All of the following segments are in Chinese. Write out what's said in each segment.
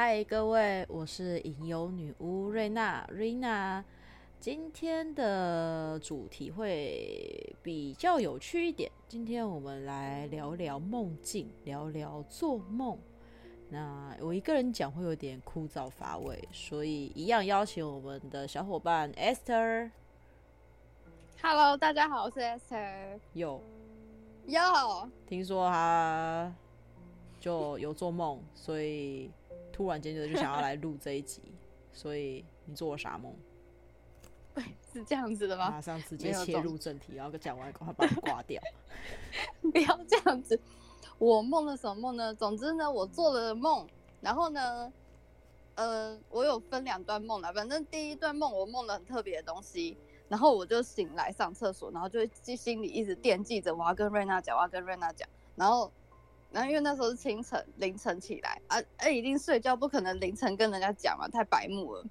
嗨，各位，我是吟游女巫瑞娜，瑞娜。今天的主题会比较有趣一点。今天我们来聊聊梦境，聊聊做梦。那我一个人讲会有点枯燥乏味，所以一样邀请我们的小伙伴 Esther。Hello，大家好，我是 Esther。有有，听说他就有做梦，所以突然间就就想要来录这一集。所以你做了啥梦？是这样子的吗？马上直接切入正题，然后讲完，赶快把它挂掉。不要这样子。我梦了什么梦呢？总之呢，我做了梦，然后呢，呃，我有分两段梦啦。反正第一段梦，我梦了很特别的东西，然后我就醒来上厕所，然后就心里一直惦记着我要跟瑞娜讲，我要跟瑞娜讲。然后，然后因为那时候是清晨凌晨起来，啊，哎，一定睡觉，不可能凌晨跟人家讲嘛，太白目了。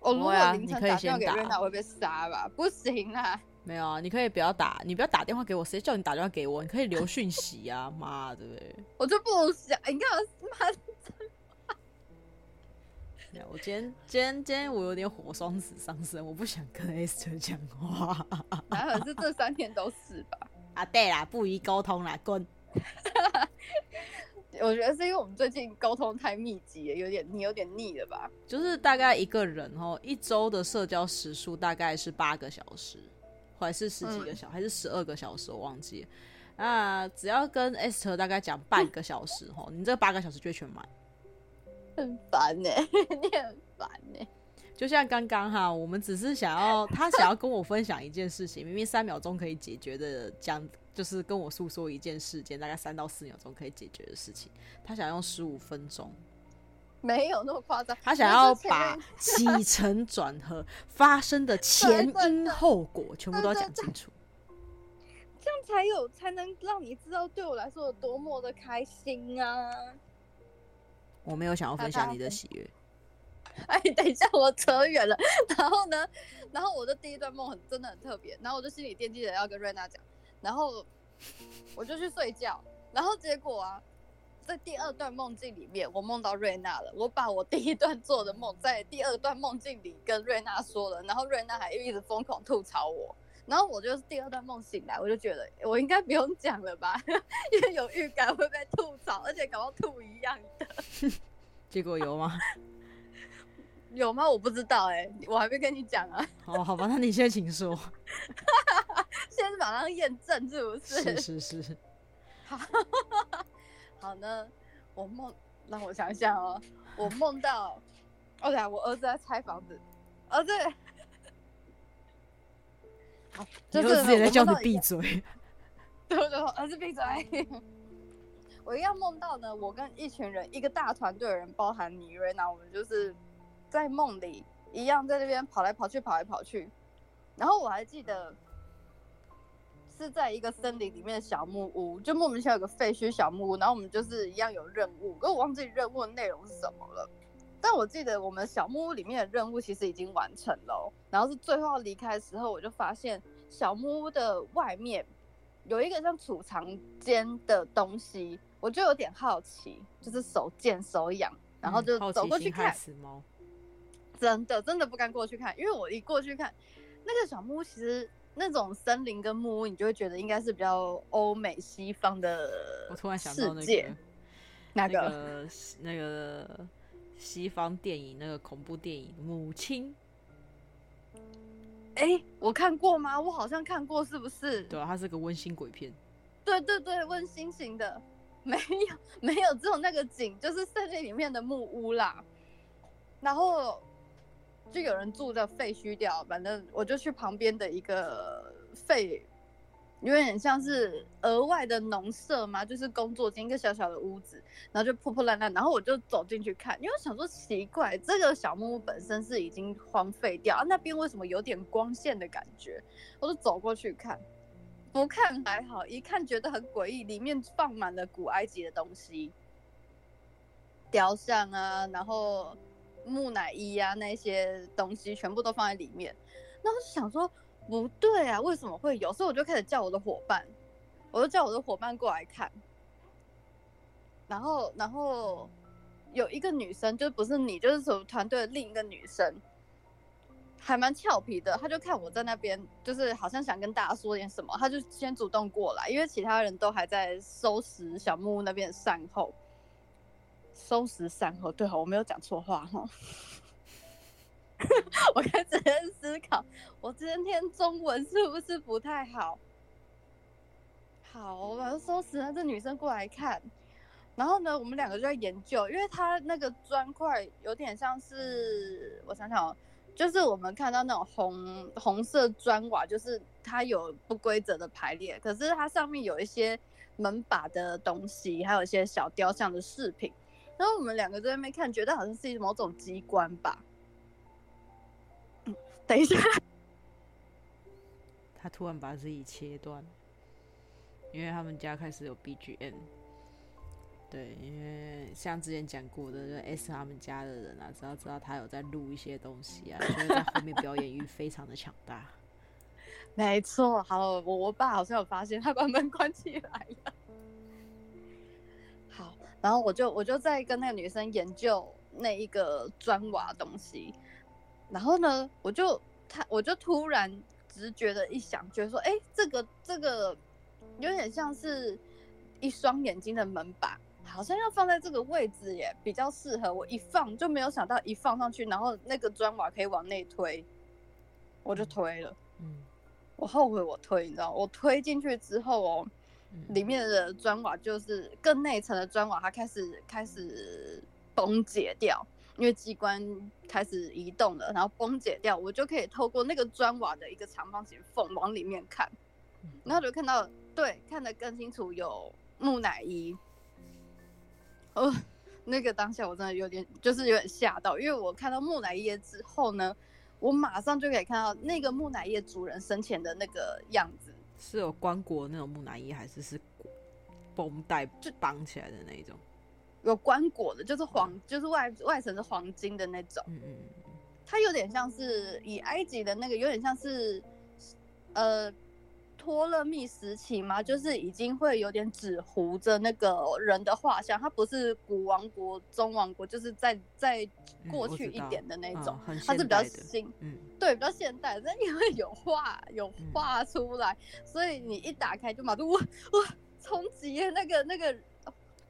我如果凌晨打电话给瑞娜，我会被杀吧？不行啊！没有啊，你可以不要打，你不要打电话给我，谁叫你打电话给我？你可以留讯息啊！妈的，我就不想，你看我妈的。我今天今天今天我有点火双子上身，我不想跟 Esther 讲话。还好是这三天都是吧？啊，对啦，不宜沟通啦，滚。我觉得是因为我们最近沟通太密集了，有点你有点腻了吧？就是大概一个人哦，一周的社交时数大概是八个小时，还是十几个小还是十二个小时，我忘记了。那只要跟 Esther 大概讲半个小时哦，你这八个小时就全满。很烦呢，你很烦呢。就像刚刚哈，我们只是想要他想要跟我分享一件事情，明明三秒钟可以解决的，讲就是跟我诉说一件事件，大概三到四秒钟可以解决的事情，他想用十五分钟，没有那么夸张。他想要把起 承转合发生的前因后果全部都要讲清楚，这样才有才能让你知道对我来说有多么的开心啊！我没有想要分享你的喜悦。哎，等一下，我扯远了。然后呢，然后我的第一段梦很真的很特别，然后我就心里惦记着要跟瑞娜讲，然后我就去睡觉，然后结果啊，在第二段梦境里面，我梦到瑞娜了。我把我第一段做的梦在第二段梦境里跟瑞娜说了，然后瑞娜还一直疯狂吐槽我，然后我就是第二段梦醒来，我就觉得我应该不用讲了吧，因为有预感会被吐槽，而且搞到吐一样的。结果有吗？有吗？我不知道哎、欸，我还没跟你讲啊。哦，好吧，那你先请说。现在马上验证是不是？是是是。好，好呢。我梦，让我想想哦。我梦到，哦对，我儿子在拆房子。儿子，好，就是也在叫你闭嘴。对 对对，儿子闭嘴。我一样梦到呢，我跟一群人，一个大团队的人，包含你瑞娜，我们就是。在梦里一样，在那边跑来跑去，跑来跑去。然后我还记得是在一个森林里面的小木屋，就莫名其妙有个废墟小木屋。然后我们就是一样有任务，可我忘记任务的内容是什么了。但我记得我们小木屋里面的任务其实已经完成了。然后是最后要离开的时候，我就发现小木屋的外面有一个像储藏间的东西，我就有点好奇，就是手贱手痒，然后就走过去看。真的真的不敢过去看，因为我一过去看那个小木屋，其实那种森林跟木屋，你就会觉得应该是比较欧美西方的。我突然想到那个，那个、那个、西方电影，那个恐怖电影《母亲》。哎、欸，我看过吗？我好像看过，是不是？对啊，它是个温馨鬼片。对对对，温馨型的，没有没有，只有那个景，就是森林里面的木屋啦，然后。就有人住在废墟掉，反正我就去旁边的一个废，有点像是额外的农舍嘛，就是工作间一个小小的屋子，然后就破破烂烂，然后我就走进去看，因为我想说奇怪，这个小木屋本身是已经荒废掉，啊、那边为什么有点光线的感觉？我就走过去看，不看还好，一看觉得很诡异，里面放满了古埃及的东西，雕像啊，然后。木乃伊啊，那些东西全部都放在里面。然后就想说，不对啊，为什么会有？所以我就开始叫我的伙伴，我就叫我的伙伴过来看。然后，然后有一个女生，就不是你，就是什么团队的另一个女生，还蛮俏皮的。她就看我在那边，就是好像想跟大家说点什么，她就先主动过来，因为其他人都还在收拾小木屋那边的善后。收拾善后，对，我没有讲错话哈。我开始在思考，我今天中文是不是不太好？好，我收拾了。这女生过来看。然后呢，我们两个就在研究，因为它那个砖块有点像是，我想想哦，就是我们看到那种红红色砖瓦，就是它有不规则的排列，可是它上面有一些门把的东西，还有一些小雕像的饰品。然后我们两个在那边看，觉得好像是某种机关吧。嗯，等一下，他突然把自己切断，因为他们家开始有 BGM。对，因为像之前讲过的，就 S 他们家的人啊，只要知道他有在录一些东西啊，所以在后面表演欲非常的强大。没错，好，我我爸好像有发现，他把门关起来了。好，然后我就我就在跟那个女生研究那一个砖瓦东西，然后呢，我就他我就突然直觉的一想，觉得说，哎，这个这个有点像是一双眼睛的门把。好像要放在这个位置耶，比较适合。我一放就没有想到，一放上去，然后那个砖瓦可以往内推，我就推了。嗯，我后悔我推，你知道，我推进去之后哦，里面的砖瓦就是更内层的砖瓦，它开始开始崩解掉，因为机关开始移动了，然后崩解掉，我就可以透过那个砖瓦的一个长方形缝往里面看，然后就看到，对，看得更清楚，有木乃伊。哦，那个当下我真的有点，就是有点吓到，因为我看到木乃伊之后呢，我马上就可以看到那个木乃伊主人生前的那个样子，是有棺椁那种木乃伊，还是是绷带就绑起来的那一种？有棺椁的，就是黄，嗯、就是外外层是黄金的那种。嗯嗯，它有点像是以埃及的那个，有点像是，呃。托勒密时期嘛，就是已经会有点纸糊着那个人的画像，它不是古王国、中王国，就是在在过去一点的那种，嗯、它是比较新，嗯，对，比较现代。但因为有画有画出来，嗯、所以你一打开就马上哇哇冲击那个那个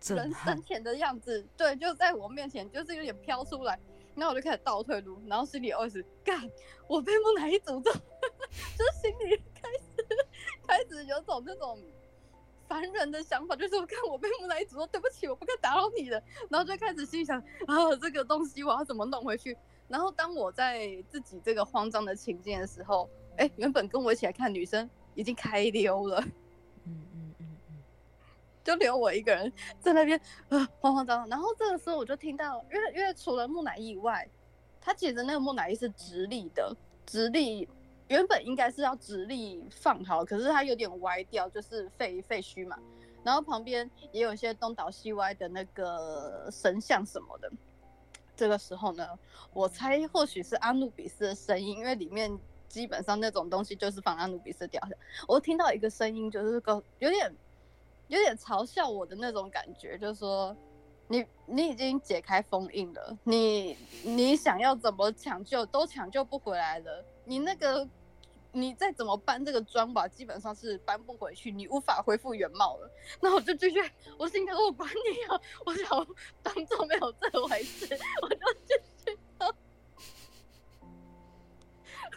人生前的样子，对，就在我面前，就是有点飘出来，然后我就开始倒退路，然后心里二十干，我被木乃伊诅咒，就是心里。开始有种那种烦人的想法，就是我看我被木乃伊说对不起，我不该打扰你的，然后就开始心想 啊，这个东西我要怎么弄回去？然后当我在自己这个慌张的情境的时候，哎，原本跟我一起来看女生已经开溜了，嗯嗯嗯嗯，就留我一个人在那边啊慌慌张张。然后这个时候我就听到，因为因为除了木乃伊以外，它其实那个木乃伊是直立的，直立。原本应该是要直立放好，可是它有点歪掉，就是废废墟嘛。然后旁边也有一些东倒西歪的那个神像什么的。这个时候呢，我猜或许是阿努比斯的声音，因为里面基本上那种东西就是放阿努比斯雕像。我听到一个声音，就是个有点有点嘲笑我的那种感觉，就是说你你已经解开封印了，你你想要怎么抢救都抢救不回来了。你那个，你再怎么搬这个砖吧，基本上是搬不回去，你无法恢复原貌了。那我就继续，我心想我管你啊，我想当做没有这回事，我就继续弄，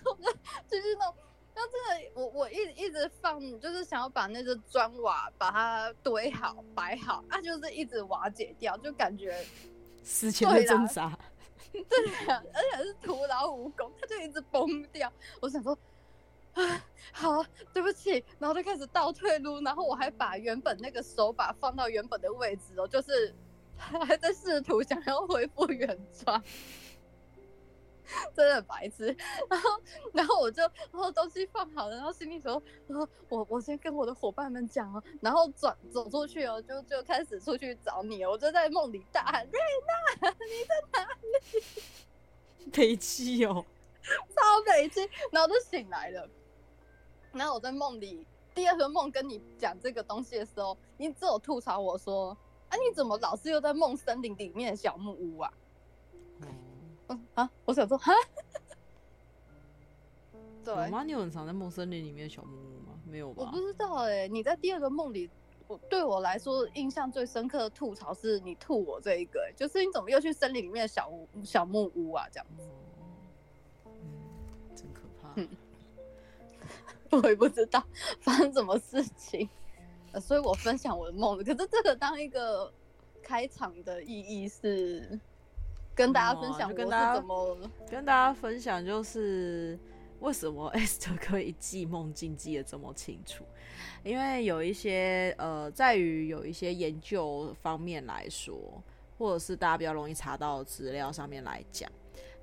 我就继续弄。那真的，我我一直一直放，就是想要把那个砖瓦把它堆好摆好，它就是一直瓦解掉，就感觉死前的挣扎。对呀，而且是徒劳无功，它就一直崩掉。我想说，啊，好，对不起，然后就开始倒退路，然后我还把原本那个手把放到原本的位置哦，就是 还在试图想要恢复原状。真的白痴，然后，然后我就，然后东西放好了，然后心里说，然后我我先跟我的伙伴们讲哦，然后转走出去哦，就就开始出去找你，我就在梦里大喊瑞娜，你在哪里？北七哦，超北气，然后就醒来了，然后我在梦里第二个梦跟你讲这个东西的时候，你只有吐槽我说啊，你怎么老是又在梦森林里面的小木屋啊？啊，我想说哈，对有吗？你有很常在梦森林里面的小木屋吗？没有吧？我不知道哎、欸，你在第二个梦里，我对我来说印象最深刻的吐槽是你吐我这一个、欸，就是你怎么又去森林里面的小屋小木屋啊？这样子，嗯，真可怕。嗯我也不知道发生什么事情，呃，所以我分享我的梦。可是这个当一个开场的意义是跟大家分享我是怎么、嗯、跟大家分享，就是为什么 Esther 可以记梦境记得这么清楚？因为有一些呃，在于有一些研究方面来说，或者是大家比较容易查到的资料上面来讲。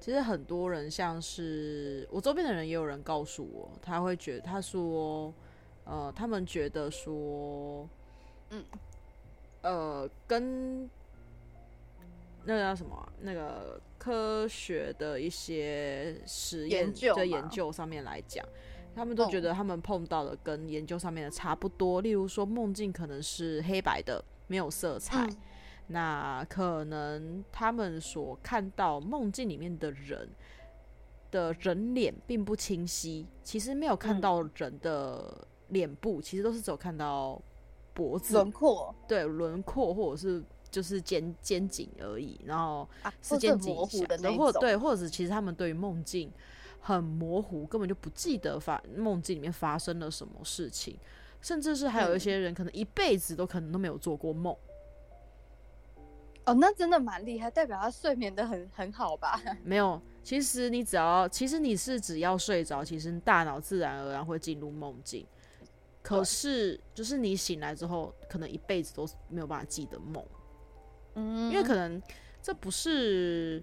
其实很多人，像是我周边的人，也有人告诉我，他会觉得，他说，呃，他们觉得说，嗯，呃，跟那个叫什么、啊，那个科学的一些实验的研究上面来讲，他们都觉得他们碰到的跟研究上面的差不多。例如说，梦境可能是黑白的，没有色彩。嗯那可能他们所看到梦境里面的人的人脸并不清晰，其实没有看到人的脸部，嗯、其实都是只有看到脖子轮廓，对轮廓或者是就是肩肩颈而已，然后是肩颈模糊的那种，或对，或者是其实他们对于梦境很模糊，根本就不记得发梦境里面发生了什么事情，甚至是还有一些人可能一辈子都可能都没有做过梦。哦，那真的蛮厉害，代表他睡眠的很很好吧？没有，其实你只要，其实你是只要睡着，其实大脑自然而然会进入梦境。可是，就是你醒来之后，可能一辈子都没有办法记得梦。嗯，因为可能这不是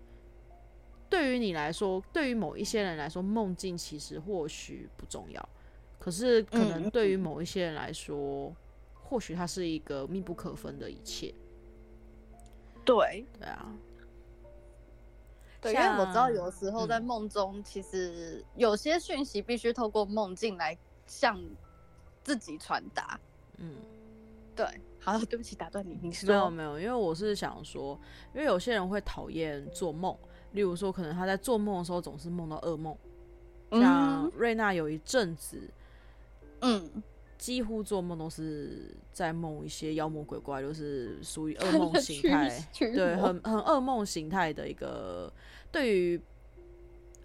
对于你来说，对于某一些人来说，梦境其实或许不重要。可是，可能对于某一些人来说，嗯、或许它是一个密不可分的一切。对对啊，对，因为我知道有时候在梦中，嗯、其实有些讯息必须透过梦境来向自己传达。嗯，对。好，对不起，打断你，你是。没有没有，因为我是想说，因为有些人会讨厌做梦，例如说，可能他在做梦的时候总是梦到噩梦。像瑞娜有一阵子，嗯。几乎做梦都是在梦一些妖魔鬼怪，就是属于噩 梦形态，对，很很噩梦形态的一个。对于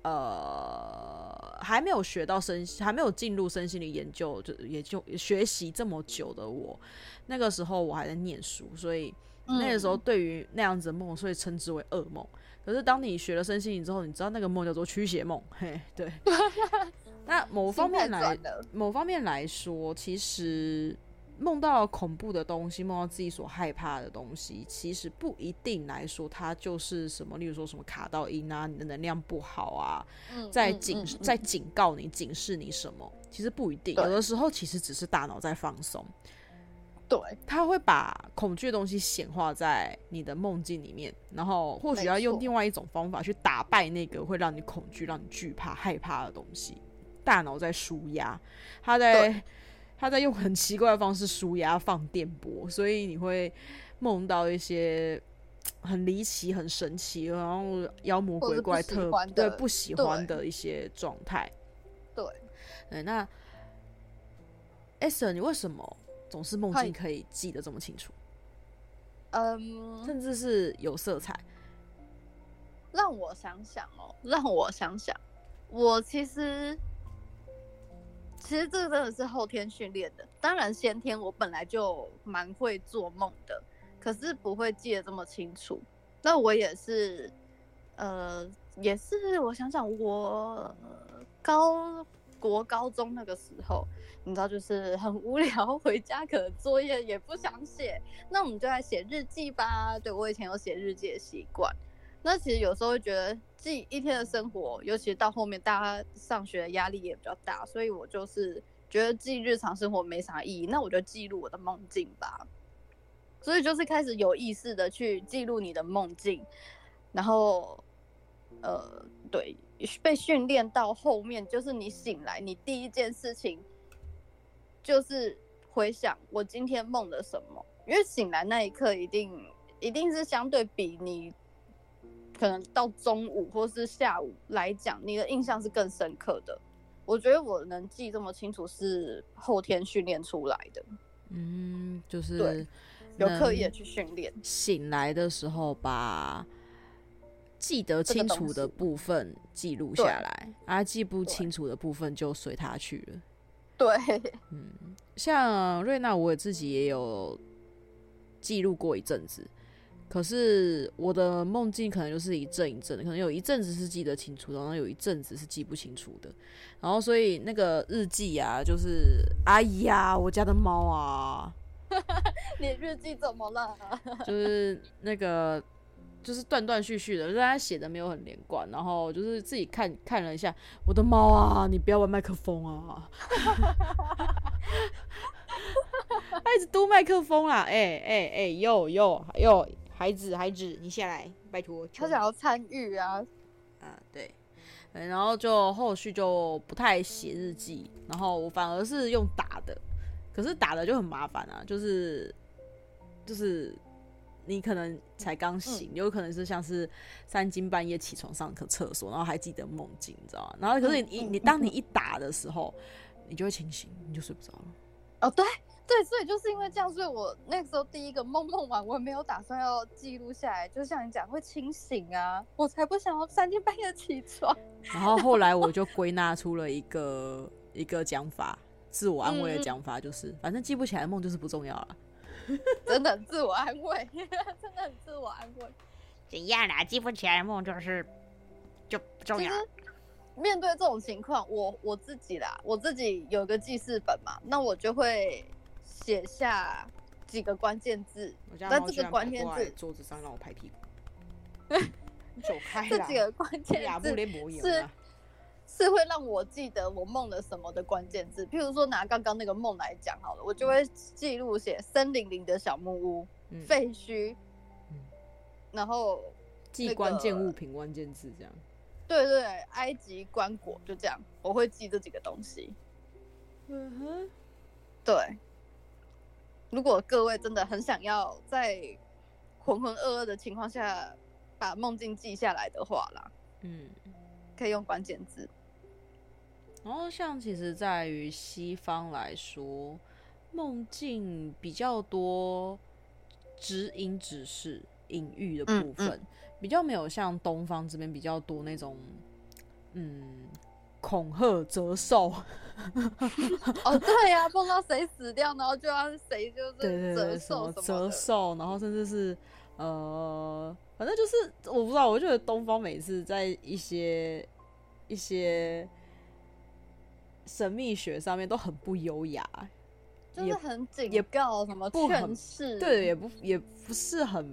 呃还没有学到身，还没有进入身心灵研究，就也就学习这么久的我，那个时候我还在念书，所以那个时候对于那样子的梦，所以称之为噩梦。可是当你学了身心灵之后，你知道那个梦叫做驱邪梦，嘿，对。那某方面来，某方面来说，其实梦到恐怖的东西，梦到自己所害怕的东西，其实不一定来说它就是什么。例如说什么卡到音啊，你的能量不好啊，在警在警告你、警示你什么？其实不一定，有的时候其实只是大脑在放松。对，他会把恐惧的东西显化在你的梦境里面，然后或许要用另外一种方法去打败那个会让你恐惧、让你惧怕、害怕的东西。大脑在舒压，他在他在用很奇怪的方式舒压放电波，所以你会梦到一些很离奇、很神奇，然后妖魔鬼怪特对不喜欢的一些状态。对，对，那 Esther，你为什么总是梦境可以记得这么清楚？嗯，甚至是有色彩。让我想想哦，让我想想，我其实。其实这个真的是后天训练的，当然先天我本来就蛮会做梦的，可是不会记得这么清楚。那我也是，呃，也是我想想，我高国高中那个时候，你知道，就是很无聊，回家可能作业也不想写，那我们就来写日记吧。对，我以前有写日记的习惯。那其实有时候会觉得记一天的生活，尤其到后面大家上学的压力也比较大，所以我就是觉得记日常生活没啥意义，那我就记录我的梦境吧。所以就是开始有意识的去记录你的梦境，然后呃，对，被训练到后面就是你醒来，你第一件事情就是回想我今天梦了什么。因为醒来那一刻一定一定是相对比你可能到中午或是下午来讲，你的印象是更深刻的。我觉得我能记这么清楚是后天训练出来的。嗯，就是，有刻意的去训练。醒来的时候把记得清楚的部分记录下来，而、啊、记不清楚的部分就随他去了。对，嗯，像瑞娜，我自己也有记录过一阵子。可是我的梦境可能就是一阵一阵的，可能有一阵子是记得清楚的，然后有一阵子是记不清楚的。然后所以那个日记啊，就是哎呀，我家的猫啊，你日记怎么了？就是那个就是断断续续的，就是他写的没有很连贯。然后就是自己看看了一下，我的猫啊，你不要玩麦克风啊！他一直嘟麦克风啊！哎哎哎，哟哟哟！孩子，孩子，你下来，拜托。他想要参与啊，啊，对，然后就后续就不太写日记，然后我反而是用打的，可是打的就很麻烦啊，就是就是你可能才刚醒，嗯，有可能是像是三更半夜起床上个厕所，然后还记得梦境，你知道吗？然后可是你，嗯，你当你一打的时候，你就会清醒，你就睡不着了。哦，对。对，所以就是因为这样，所以我那个时候第一个梦梦完，我也没有打算要记录下来，就像你讲会清醒啊，我才不想要三更半夜起床。然后后来我就归纳出了一个一个讲法，自我安慰的讲法，就是、嗯、反正记不起来的梦就是不重要了。真的自我安慰，真的很自我安慰。怎样啦？记不起来的梦就是就不重要。面对这种情况，我我自己啦，我自己有个记事本嘛，那我就会。写下几个关键字，在这个关键字桌子上让我拍屁股。走开这几个关键字是是会让我记得我梦了什么的关键字。譬如说拿刚刚那个梦来讲好了，我就会记录写森林里的小木屋、嗯、废墟、嗯，然后、那个、记关键物品关键字这样。对对，埃及棺椁就这样，我会记这几个东西。嗯哼，对。如果各位真的很想要在浑浑噩噩的情况下把梦境记下来的话啦，嗯，可以用关键字。然后像其实在于西方来说，梦境比较多指引、指示、隐喻的部分，嗯嗯，比较没有像东方这边比较多那种，嗯。恐吓、折寿，哦，对呀、啊，碰到谁死掉，然后就要谁就是折寿什么折寿，然后甚至是呃，反正就是我不知道，我觉得东方每次在一些一些神秘学上面都很不优雅，就是很警告什么劝世，对，也不也不是很。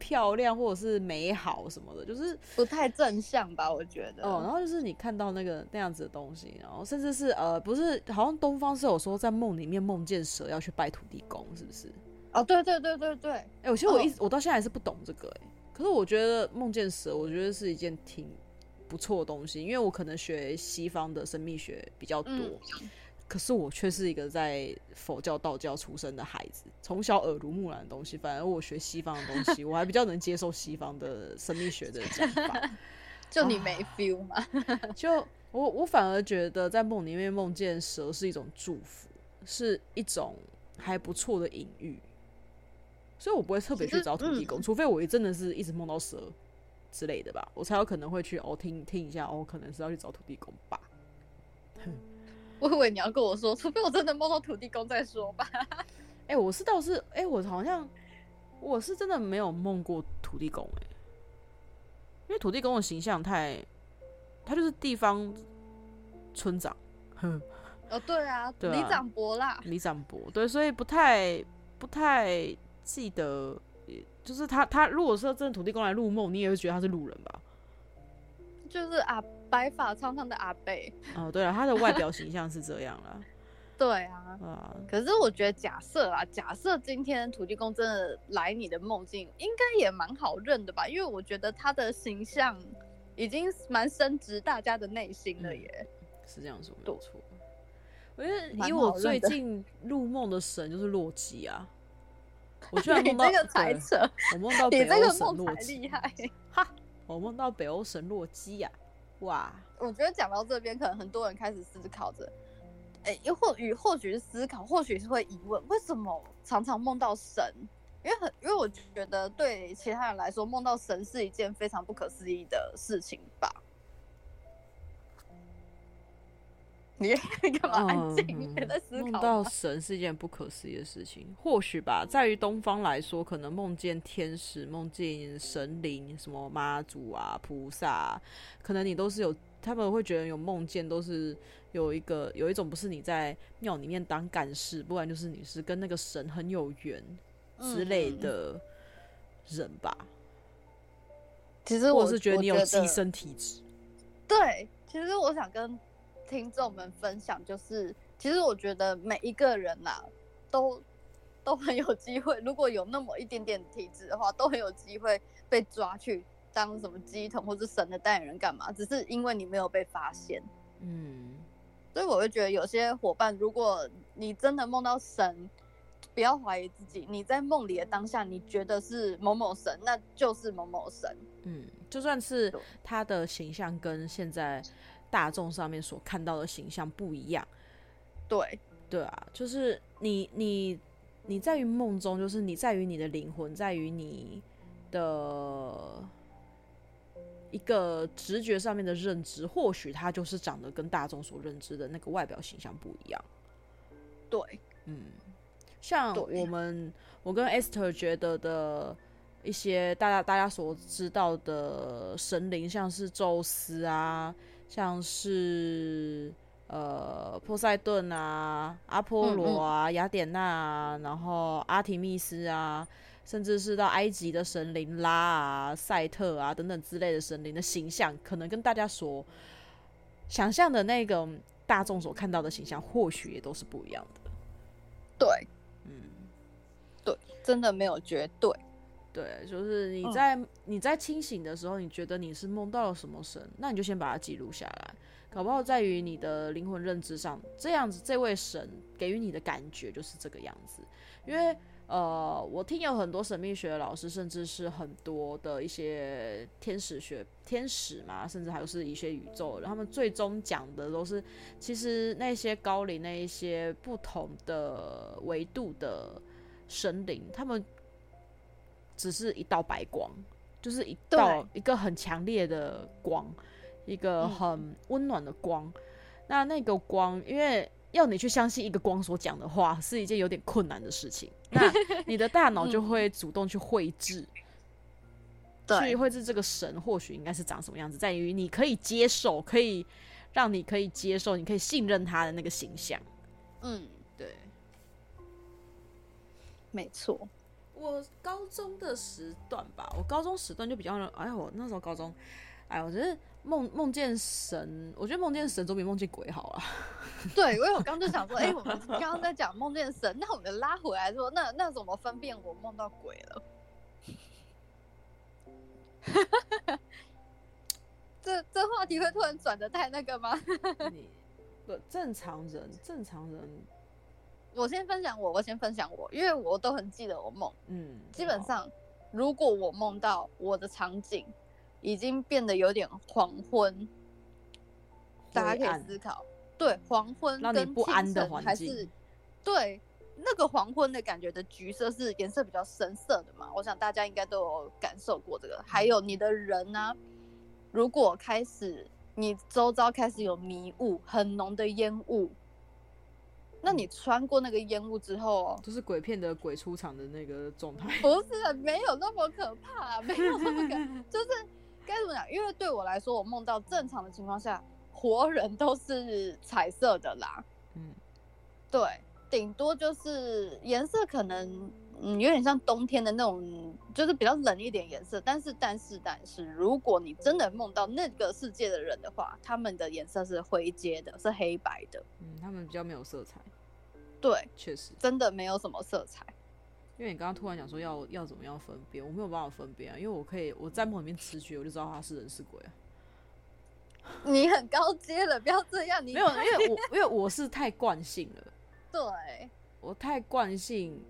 漂亮或者是美好什么的，就是不太正向吧，我觉得。哦，然后就是你看到那个那样子的东西，然后甚至是呃，不是，好像东方是有说在梦里面梦见蛇要去拜土地公，是不是？哦，对对对对对。哎、欸，我其实我一直、哦、我到现在还是不懂这个哎、欸，可是我觉得梦见蛇，我觉得是一件挺不错的东西，因为我可能学西方的神秘学比较多。嗯可是我却是一个在佛教、道教出生的孩子，从小耳濡目染的东西。反而我学西方的东西，我还比较能接受西方的神秘学的讲法。就你没 feel 吗？啊、就我，我反而觉得在梦里面梦见蛇是一种祝福，是一种还不错的隐喻。所以我不会特别去找土地公，嗯、除非我真的是一直梦到蛇之类的吧，我才有可能会去哦听听一下哦，可能是要去找土地公吧。哼。我以为你要跟我说，除非我真的梦到土地公再说吧。哎、欸，我是倒是，哎、欸，我好像我是真的没有梦过土地公哎、欸，因为土地公的形象太，他就是地方村长。哼，哦，对啊，对啊，里长伯啦，李长伯，对，所以不太不太记得，就是他他如果说真的土地公来入梦，你也会觉得他是路人吧？就是啊。白发苍苍的阿贝哦，对了，他的外表形象是这样了。对啊，啊，可是我觉得假设啊，假设今天土地公真的来你的梦境，应该也蛮好认的吧？因为我觉得他的形象已经蛮深植大家的内心了耶。嗯、是这样说没错。我觉得以我最近入梦的神就是洛基啊。我居然梦到你这个才扯，我梦到北欧神洛基，厉害哈！我梦到北欧神洛基呀，哇！我觉得讲到这边，可能很多人开始思考着，哎、欸，又或与或许是思考，或许是会疑问，为什么常常梦到神？因为很，因为我觉得对其他人来说，梦到神是一件非常不可思议的事情吧。你 干嘛安静？你在思考。梦 到神是一件不可思议的事情，或许吧，在于东方来说，可能梦见天使、梦见神灵，什么妈祖啊、菩萨啊，可能你都是有，他们会觉得有梦见都是有一个有一种不是你在庙里面当干事，不然就是你是跟那个神很有缘之类的人吧。嗯、其实我是觉得你有寄生体质。对，其实我想跟。听众们分享，就是其实我觉得每一个人呐、啊，都都很有机会，如果有那么一点点体质的话，都很有机会被抓去当什么鸡桶或者神的代言人干嘛？只是因为你没有被发现，嗯，所以我会觉得有些伙伴，如果你真的梦到神，不要怀疑自己，你在梦里的当下，你觉得是某某神，那就是某某神，嗯，就算是他的形象跟现在。大众上面所看到的形象不一样，对对啊，就是你你你在于梦中，就是你在于你的灵魂，在于你的一个直觉上面的认知，或许他就是长得跟大众所认知的那个外表形象不一样。对，嗯，像我们我跟 Esther 觉得的一些大家大家所知道的神灵，像是宙斯啊。像是呃，波塞顿啊、阿波罗啊、嗯嗯、雅典娜啊，然后阿提密斯啊，甚至是到埃及的神灵拉啊、赛特啊等等之类的神灵的形象，可能跟大家所想象的那个大众所看到的形象，或许也都是不一样的。对，嗯，对，真的没有绝对。对，就是你在、嗯、你在清醒的时候，你觉得你是梦到了什么神，那你就先把它记录下来。搞不好在于你的灵魂认知上，这样子这位神给予你的感觉就是这个样子。因为呃，我听有很多神秘学的老师，甚至是很多的一些天使学天使嘛，甚至还有是一些宇宙，他们最终讲的都是，其实那些高龄那一些不同的维度的神灵，他们。只是一道白光，就是一道一个很强烈的光，一个很温暖的光。嗯。那那个光，因为要你去相信一个光所讲的话，是一件有点困难的事情。那你的大脑就会主动去绘制，去绘制这个神或许应该是长什么样子，在于你可以接受，可以让你可以接受，你可以信任他的那个形象。嗯，对，没错。我高中的时段吧，我高中时段就比较，哎呦，我那时候高中，哎，我觉得梦梦见神，我觉得梦见神总比梦见鬼好啊。对，因为我刚就想说，哎、欸，我们刚刚在讲梦见神，那我们拉回来说，那那怎么分辨我梦到鬼了？这这话题会突然转的太那个吗？你不正常人，正常人。我先分享我，我先分享我，因为我都很记得我梦。嗯，基本上，如果我梦到我的场景已经变得有点黄昏，大家可以思考，对，黄昏跟清晨还是对那个黄昏的感觉的橘色是颜色比较深色的嘛？我想大家应该都有感受过这个。还有你的人呢、啊？如果开始你周遭开始有迷雾，很浓的烟雾。那你穿过那个烟雾之后，就是鬼片的鬼出场的那个状态？不是，没有那么可怕，没有那么可，就是该怎么讲？因为对我来说，我梦到正常的情况下，活人都是彩色的啦。嗯，对，顶多就是颜色可能嗯有点像冬天的那种，就是比较冷一点颜色。但是，但是，但是，如果你真的梦到那个世界的人的话，他们的颜色是灰阶的，是黑白的。嗯，他们比较没有色彩。对，确实真的没有什么色彩。因为你刚刚突然讲说要要怎么样分辨，我没有办法分辨啊，因为我可以我在梦里面直觉，我就知道他是人是鬼啊。你很高阶了，不要这样。你没有，因为我因为我是太惯性了。对，我太惯性，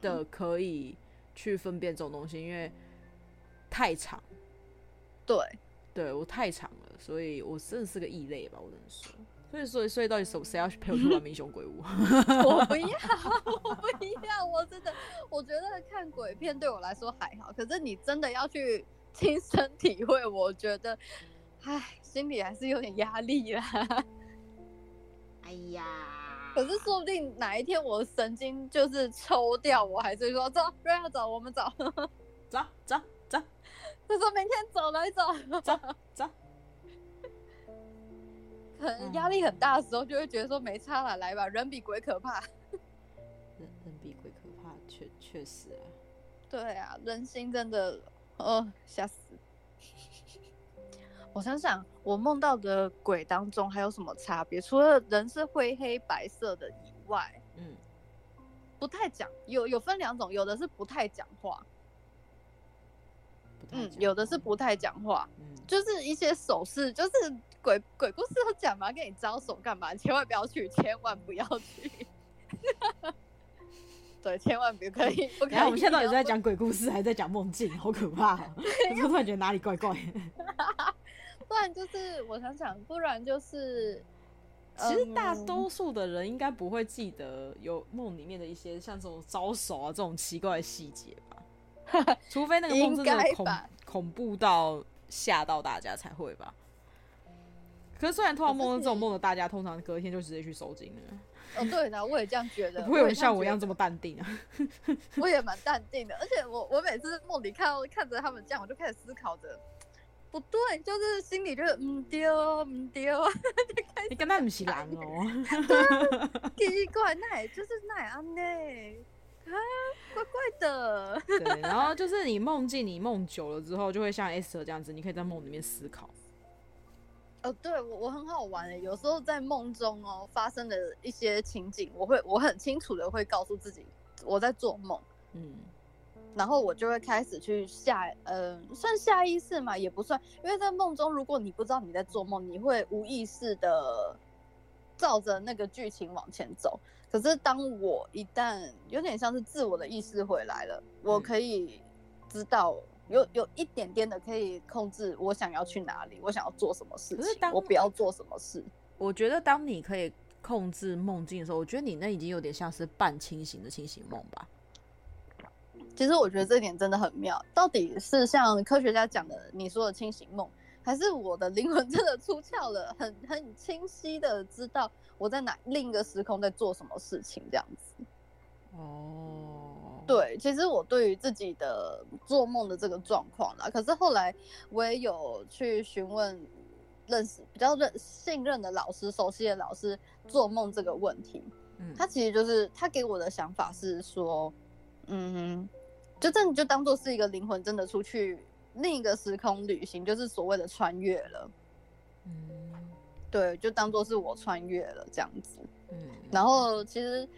的可以去分辨这种东西，因为太长。对，对我太长了，所以我真的是个异类吧，我只能说。所以，所以，所以，到底谁谁要去陪我去玩《英雄鬼屋》？我不要，我不要，我真的，我觉得看鬼片对我来说还好，可是你真的要去亲身体会，我觉得，唉，心里还是有点压力啦。哎呀，可是说不定哪一天我神经就是抽掉，我还是说走，瑞要走，我们走，走走走。他说明天走来走，走走。可能压力很大的时候，就会觉得说没差了，来吧，人比鬼可怕。人人比鬼可怕，确确实啊。对啊，人心真的，哦，吓死。我想想，我梦到的鬼当中还有什么差别？除了人是灰黑白色的以外，嗯，不太讲，有有分两种，有的是不太讲话，嗯，有的是不太讲话，嗯，就是一些手势，就是。鬼鬼故事要讲嘛，跟你招手干嘛？千万不要去，千万不要去。对，千万不可以。不可以。我们现在到底是在讲鬼故事，还是在讲梦境？好可怕、喔！我突然觉得哪里怪怪。不然就是我想想，不然就是，其实大多数的人应该不会记得有梦里面的一些像这种招手啊这种奇怪的细节吧？除非那个梦真的恐恐怖到吓到大家才会吧。可是虽然通常梦到这种梦的大家，通常隔天就直接去收惊了。哦，对的，我也这样觉得。不会有人像我一样这么淡定啊？我也蛮淡定的，而且我我每次梦里看到看着他们这样，我就开始思考着，不对，就是心里就是唔丢唔丢啊，你跟他唔是人哦、喔。对啊，奇怪，那也就是那样呢，啊，怪怪的。对，然后就是你梦境，你梦久了之后，就会像 Esther 这样子，你可以在梦里面思考。哦，对我我很好玩诶，有时候在梦中哦发生的一些情景，我会我很清楚的会告诉自己我在做梦，嗯，然后我就会开始去下，呃，算下意识嘛，也不算，因为在梦中，如果你不知道你在做梦，你会无意识的照着那个剧情往前走。可是当我一旦有点像是自我的意识回来了，我可以知道。有有一点点的可以控制我想要去哪里，我想要做什么事情，我不要做什么事。我觉得当你可以控制梦境的时候，我觉得你那已经有点像是半清醒的清醒梦吧。其实我觉得这一点真的很妙，到底是像科学家讲的你说的清醒梦，还是我的灵魂真的出窍了，很很清晰的知道我在哪另一个时空在做什么事情这样子。哦。对，其实我对于自己的做梦的这个状况啦，可是后来我也有去询问认识比较认信任的老师、熟悉的老师做梦这个问题。嗯，他其实就是他给我的想法是说，嗯，就这你就当做是一个灵魂真的出去另一个时空旅行，就是所谓的穿越了。嗯，对，就当做是我穿越了这样子。嗯，然后其实。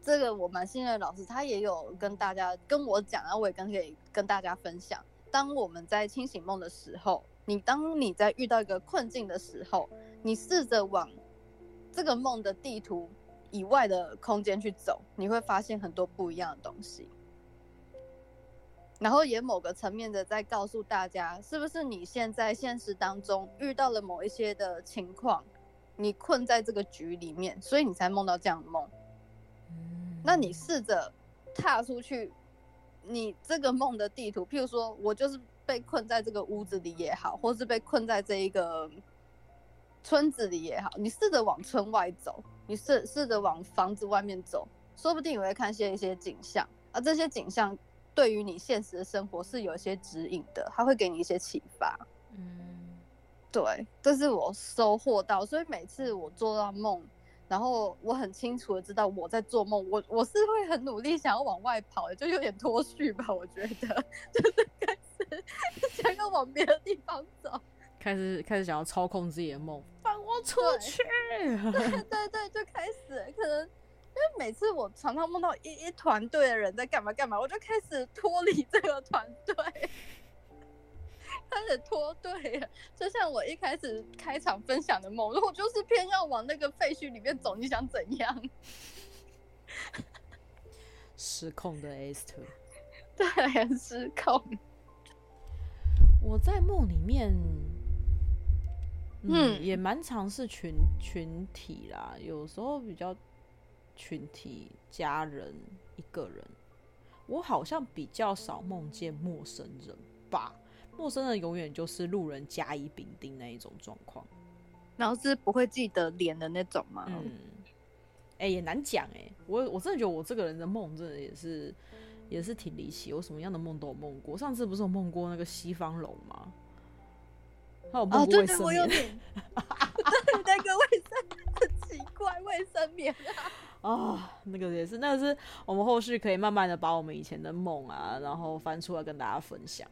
这个我蛮信任的老师，他也有跟大家跟我讲，然后我也跟可以跟大家分享。当我们在清醒梦的时候，你当你在遇到一个困境的时候，你试着往这个梦的地图以外的空间去走，你会发现很多不一样的东西。然后也某个层面的在告诉大家，是不是你现在现实当中遇到了某一些的情况，你困在这个局里面，所以你才梦到这样的梦。那你试着踏出去，你这个梦的地图，譬如说我就是被困在这个屋子里也好，或是被困在这一个村子里也好，你试着往村外走，你试试着往房子外面走，说不定你会看见一些景象，而这些景象对于你现实的生活是有一些指引的，它会给你一些启发。嗯，对，这是我收获到，所以每次我做到梦。然后我很清楚的知道我在做梦，我我是会很努力想要往外跑的，就有点脱序吧，我觉得 就是开始 想要往别的地方走，开始开始想要操控自己的梦，放我出去，对对对，就开始可能因为每次我常常梦到一一团队的人在干嘛干嘛，我就开始脱离这个团队。开始脱队了，就像我一开始开场分享的梦，我就是偏要往那个废墟里面走，你想怎样？失控的 Esther，对，很失控。我在梦里面，嗯，嗯也蛮常是群群体啦，有时候比较群体，家人一个人。我好像比较少梦见陌生人吧，陌生人永远就是路人甲乙丙丁那一种状况。然后是不会记得脸的那种吗？嗯，哎、欸，也难讲哎、欸。我我真的觉得我这个人的梦真的也是也是挺离奇，我什么样的梦都有梦过。上次不是有梦过那个西方龙吗？还有梦过卫生棉。哦、对，那个卫生很 奇怪，卫生棉啊，啊，那个也是，那个是我们后续可以慢慢的把我们以前的梦啊，然后翻出来跟大家分享。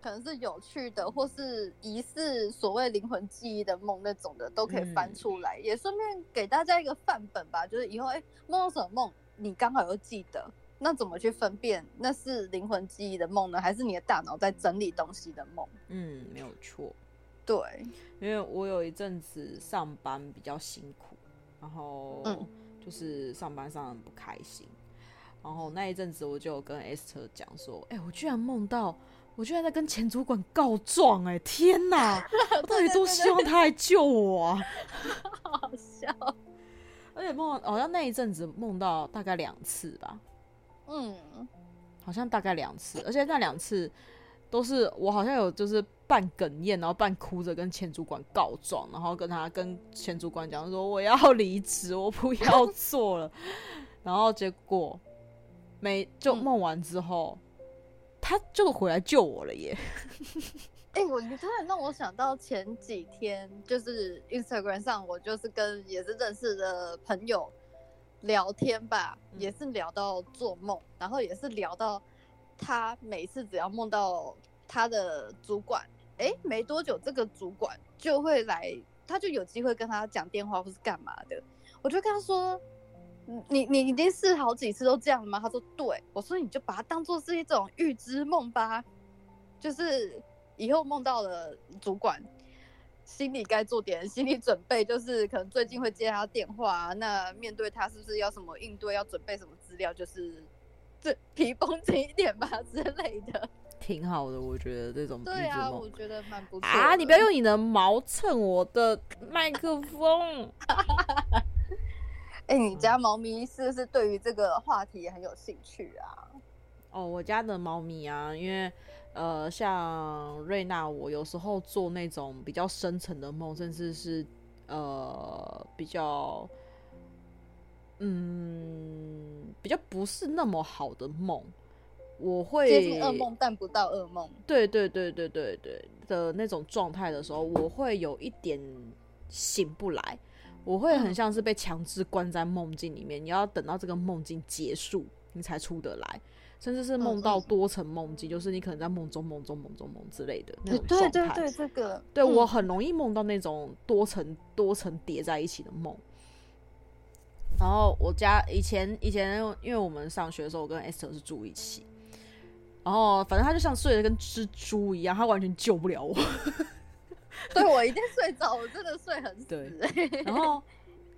可能是有趣的，或是疑似所谓灵魂记忆的梦那种的，都可以翻出来，嗯、也顺便给大家一个范本吧。就是以后哎，梦到什么梦，你刚好又记得，那怎么去分辨那是灵魂记忆的梦呢，还是你的大脑在整理东西的梦？嗯，没有错。对，因为我有一阵子上班比较辛苦，然后就是上班上很不开心，然后那一阵子我就跟 Esther 讲说，哎，我居然梦到。我居然在跟前主管告状，哎，天哪！我 到底多希望他来救我啊！好好笑，而且梦好像那一阵子梦到大概两次吧，嗯，好像大概两次，而且那两次都是我好像有就是半哽咽，然后半哭着跟前主管告状，然后跟他跟前主管讲说我要离职，我不要做了，然后结果没就梦完之后。嗯他就回来救我了耶！哎、欸，我你突然让我想到前几天，就是 Instagram 上，我就是跟也是认识的朋友聊天吧，嗯、也是聊到做梦，然后也是聊到他每次只要梦到他的主管，哎、没多久这个主管就会来，他就有机会跟他讲电话或是干嘛的，我就跟他说。你你已经试好几次都这样了吗？他说对，我说你就把它当做是一种预知梦吧，就是以后梦到了主管，心里该做点心理准备，就是可能最近会接他电话，那面对他是不是要什么应对，要准备什么资料，就是这皮绷紧一点吧之类的，挺好的，我觉得这种对啊，我觉得蛮不错啊，你不要用你的毛蹭我的麦克风。哎、欸，你家猫咪是不是对于这个话题也很有兴趣啊？哦，我家的猫咪啊，因为呃，像瑞娜，我有时候做那种比较深层的梦，甚至是呃比较嗯比较不是那么好的梦，我会接近噩梦，但不到噩梦。对对对对对对的那种状态的时候，我会有一点醒不来。我会很像是被强制关在梦境里面，嗯、你要等到这个梦境结束，你才出得来，甚至是梦到多层梦境，嗯嗯，就是你可能在梦中、梦中、梦中、梦之类的那种状态。对对对，这个对、嗯、我很容易梦到那种多层、多层叠在一起的梦。然后我家以前以前，因为我们上学的时候，我跟 Esther 是住一起，然后反正他就像睡得跟蜘蛛一样，他完全救不了我。对，我一定睡着，我真的睡很死。对，然后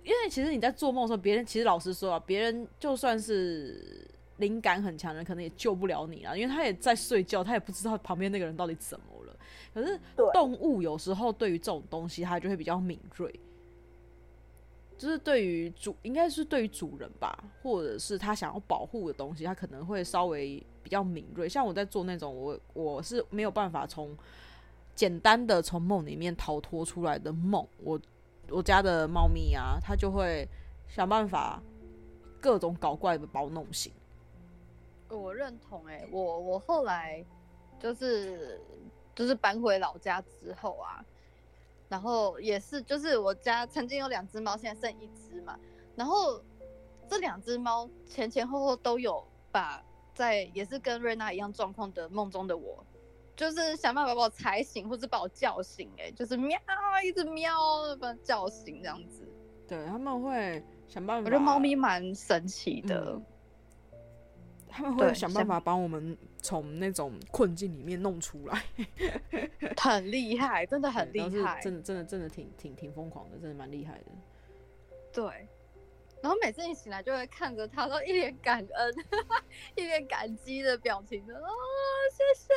因为其实你在做梦的时候，别人其实老实说啊，别人就算是灵感很强的人，可能也救不了你啊，因为他也在睡觉，他也不知道旁边那个人到底怎么了。可是动物有时候对于这种东西，它就会比较敏锐，就是对于主，应该是对于主人吧，或者是他想要保护的东西，他可能会稍微比较敏锐。像我在做那种，我我是没有办法从。简单的从梦里面逃脱出来的梦，我我家的猫咪啊，它就会想办法各种搞怪的把我弄醒。我认同哎、欸，我我后来就是就是搬回老家之后啊，然后也是就是我家曾经有两只猫，现在剩一只嘛，然后这两只猫前前后后都有把在也是跟瑞娜一样状况的梦中的我。就是想办法把我踩醒，或者把我叫醒，欸，哎，就是喵，一直喵，把我叫醒这样子。对，他们会想办法。我觉得猫咪蛮神奇的，嗯，他们会想办法帮我们从那种困境里面弄出来，很厉害，真的很厉害，真的真的真的挺挺挺疯狂的，真的蛮厉害的。对，然后每次一醒来就会看着他，都一脸感恩、一脸感激的表情的，哦，谢谢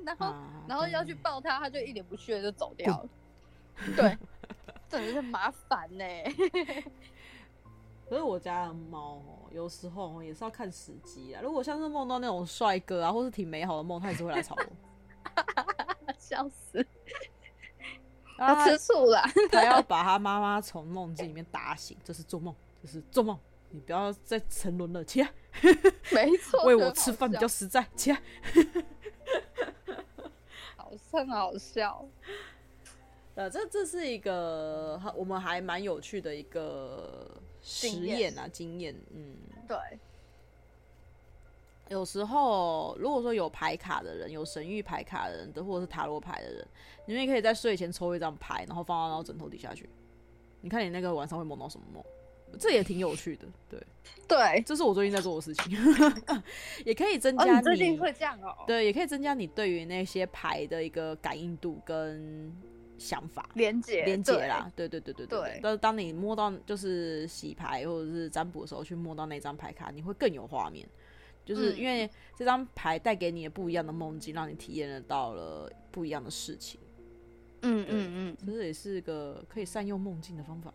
你。然后，啊、然后要去抱他，他就一脸不屑就走掉了。对，真的是麻烦呢。可是我家的猫哦，有时候也是要看时机啊。如果像是梦到那种帅哥啊，或是挺美好的梦，它也是会来吵我。笑死！要吃醋了。他要把他妈妈从梦境里面打醒，这是做梦。就是做梦，你不要再沉沦了，起来。没错，喂我吃饭比较实在，起来。好像好笑。呃，这这是一个我们还蛮有趣的一个实验啊，经验。嗯，对。有时候，如果说有牌卡的人，有神域牌卡的人，或者是塔罗牌的人，你们也可以在睡前抽一张牌，然后放到枕头底下去。你看你那个晚上会梦到什么梦？这也挺有趣的，对 对，这是我最近在做的事情，也可以增加你，哦、你最近会这样哦，对，也可以增加你对于那些牌的一个感应度跟想法，连接连接啦，对对对对对，但是当你摸到就是洗牌或者是占卜的时候，去摸到那张牌卡，你会更有画面，就是因为这张牌带给你的不一样的梦境，让你体验得到了不一样的事情。嗯嗯嗯，其实也是个可以善用梦境的方法。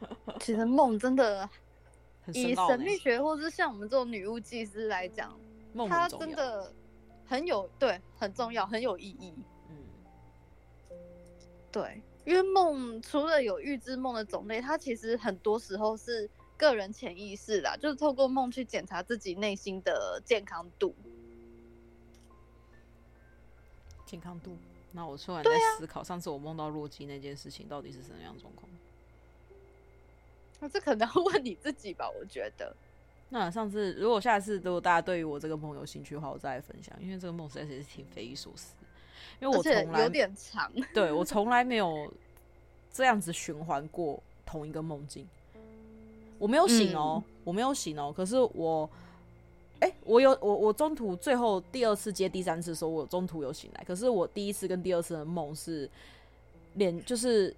其实梦真的，以神秘学或是像我们这种女巫祭司来讲，它真的很有对，很重要，很有意义。嗯，对，因为梦除了有预知梦的种类，它其实很多时候是个人潜意识啦，就是透过梦去检查自己内心的健康度。健康度？那我突然在思考，上次我梦到洛基那件事情到底是什么样状况？那这可能要问你自己吧，我觉得。那上次如果下次如果大家对于我这个梦有兴趣的话，我再来分享，因为这个梦实在是挺匪夷所思。因为我从来有点长，对我从来没有这样子循环过同一个梦境。我没有醒哦、喔嗯，我没有醒哦、喔。可是我，哎、欸，我有我我中途最后第二次接第三次的时候，我中途有醒来。可是我第一次跟第二次的梦是连就是。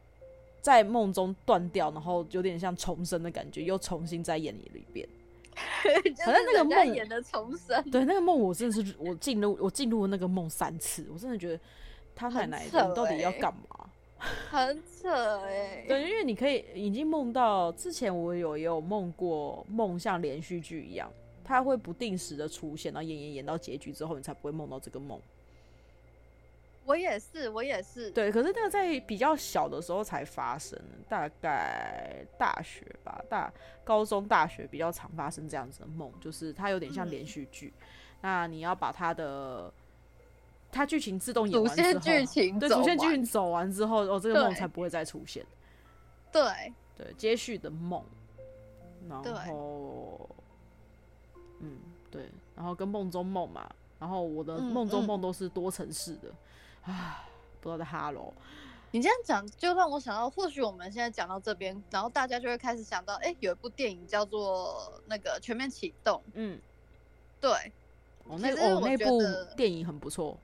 在梦中断掉，然后有点像重生的感觉，又重新再演一遍。反正那个梦演的重生，对那个梦，我真的是我进入我进入了那个梦三次，我真的觉得他奶奶的，你到底要干嘛？很扯哎、欸。对，因为你可以已经梦到之前，我有也有梦过梦像连续剧一样，它会不定时的出现，然后演演演到结局之后，你才不会梦到这个梦。我也是，我也是。对，可是那个在比较小的时候才发生，大概大学吧，大高中、大学比较常发生这样子的梦，就是它有点像连续剧、嗯。那你要把它的它剧情自动演完之后，主线剧情对主线剧情走完之后，哦，这个梦才不会再出现。对对，接续的梦，然后嗯，对，然后跟梦中梦嘛，然后我的梦中梦都是多层次的。嗯嗯啊，不知道在哈喽。你这样讲，就让我想到，或许我们现在讲到这边，然后大家就会开始想到，哎、欸，有一部电影叫做那个《全面启动》。嗯，对。哦，那哦那部电影很不错，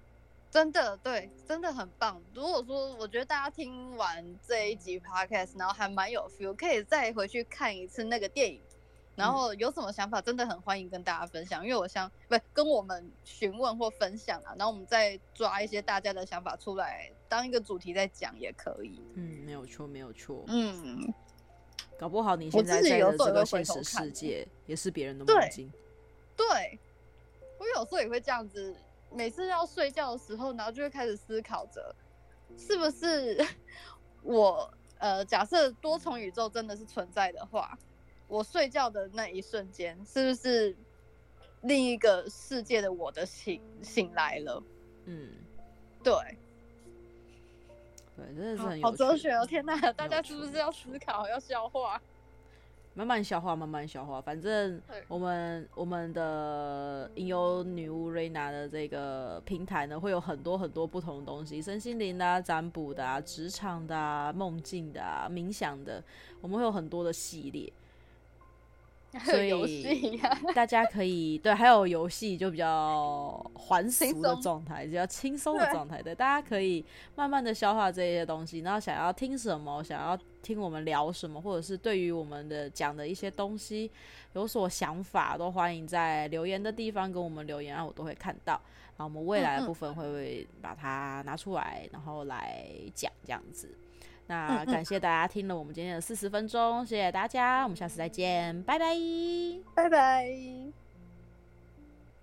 真的，对，真的很棒。如果说我觉得大家听完这一集 podcast，然后还蛮有 feel，可以再回去看一次那个电影。然后有什么想法，真的很欢迎跟大家分享，因为我想不跟我们询问或分享啊，然后我们再抓一些大家的想法出来，当一个主题在讲也可以。嗯，没有错，没有错。嗯，搞不好你现在在的这个现实世界也是别人的梦境。对，对，我有时候也会这样子，每次要睡觉的时候，然后就会开始思考着，是不是 我呃，假设多重宇宙真的是存在的话。我睡觉的那一瞬间，是不是另一个世界的我的醒醒来了？嗯，对，对，真的是很好哲学哦！天哪，大家是不是要思考、要消化？慢慢消化，慢慢消化。反正我们我们的吟游女巫瑞娜的这个平台呢，会有很多很多不同的东西，身心灵的、啊、占卜的、啊、职场的、啊、梦境的、啊、冥想的，我们会有很多的系列。所以大家可以对，还有游戏就比较还俗的状态，比较轻松的状态。对，大家可以慢慢的消化这些东西，然后想要听什么，想要听我们聊什么，或者是对于我们的讲的一些东西有所想法，都欢迎在留言的地方跟我们留言，然后我都会看到。然后我们未来的部分会不会把它拿出来，然后来讲这样子。那感谢大家听了我们今天的四十分钟，谢谢大家，我们下次再见，拜拜，拜拜。